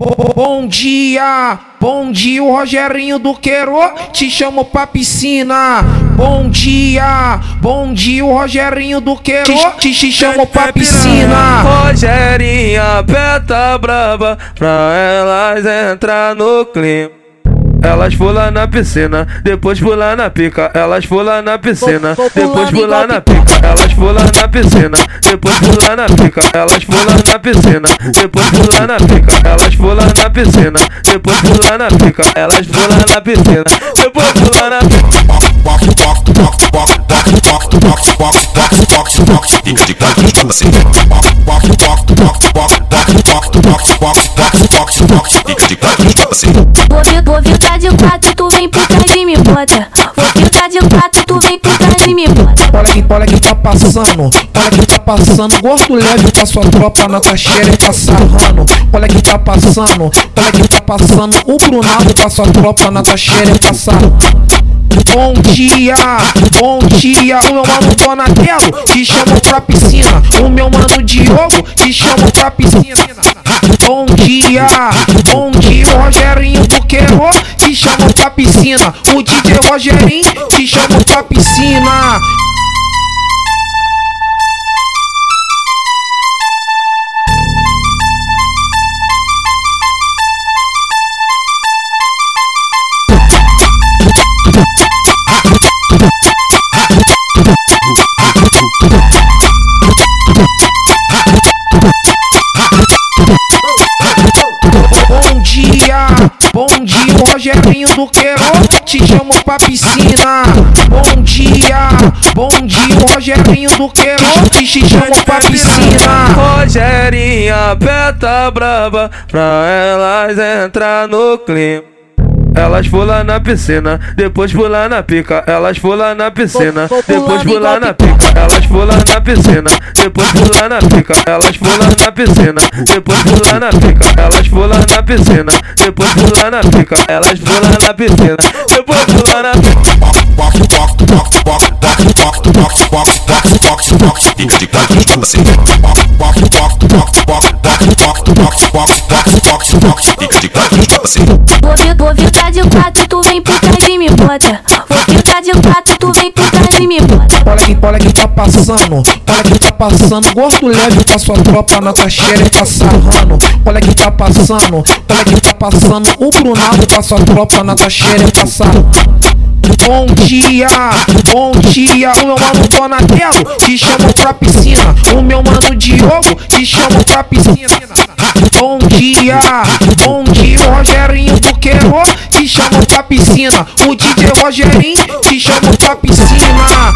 Bom dia, bom dia, o Rogerinho do Queiro te chamo pra piscina. Bom dia, bom dia, o Rogerinho do Queiro te, te chamo pra piscina. Rogerinha, peta braba, pra elas entrar no clima. Elas pulam na piscina, depois pulam na pica. Elas pulam na piscina, depois pulam na pica. Elas pulam na piscina, depois pulam na pica. Elas pulam na piscina, depois pulam na pica. Elas pulam na piscina, depois pulam na pica. Elas pulam na piscina, depois pulam na tipo assim. Tipo assim. Vou, vir- vou ficar de quatro, tu vem por trás e me bota. Ficar de tu vem trás e me bota. Olha que, olha que tá passando, olha que tá passando. Gordo leve com a sua tropa na taxeira e tá sarrando. Olha que tá passando, olha que tá passando. O Brunaldo com a sua tropa na taxeira e tá sarrando. Bom dia, bom dia, o meu mano Donatello te chamo pra piscina. O meu mano Diogo te chamo pra piscina. Bom dia, bom dia, o Rogerinho do Queiro te chamo pra piscina. O DJ Rogerinho te chamo pra piscina. Dia, o Rogerinho do Queiro te chamo pra piscina. Bom dia, bom dia, Rogerinho do Queiro te chamo pra piscina. Rogerinha, peta braba, pra elas entrar no clima. Elas pulam na piscina, depois pulam na pica. Elas pulam na piscina, depois pulam na pica. Elas pulam na piscina, depois pulam na pica. Elas pulam na piscina, depois pulam na pica. Elas pulam na piscina, depois pulam na pica. Elas pulam na piscina, depois pulam na pica. Vou, ficar de quatro, tu vem por trás e me bota. Vou ficar de quatro, tu vem por trás e me bota. Olha que, olha que tá passando, olha que tá passando. Gordo leve com a sua tropa na taxeira e tá sarrando. Olha que tá passando, olha que tá passando. O Brunaldo com a sua tropa na taxeira e tá sarrando. Bom dia, bom dia, o meu mano Donatello te chamo pra piscina. O meu mano Diogo te chamo pra piscina. Bom dia, bom dia, Rogerinho do Queiro te chamo pra piscina. O DJ Rogerinho te chamo pra piscina.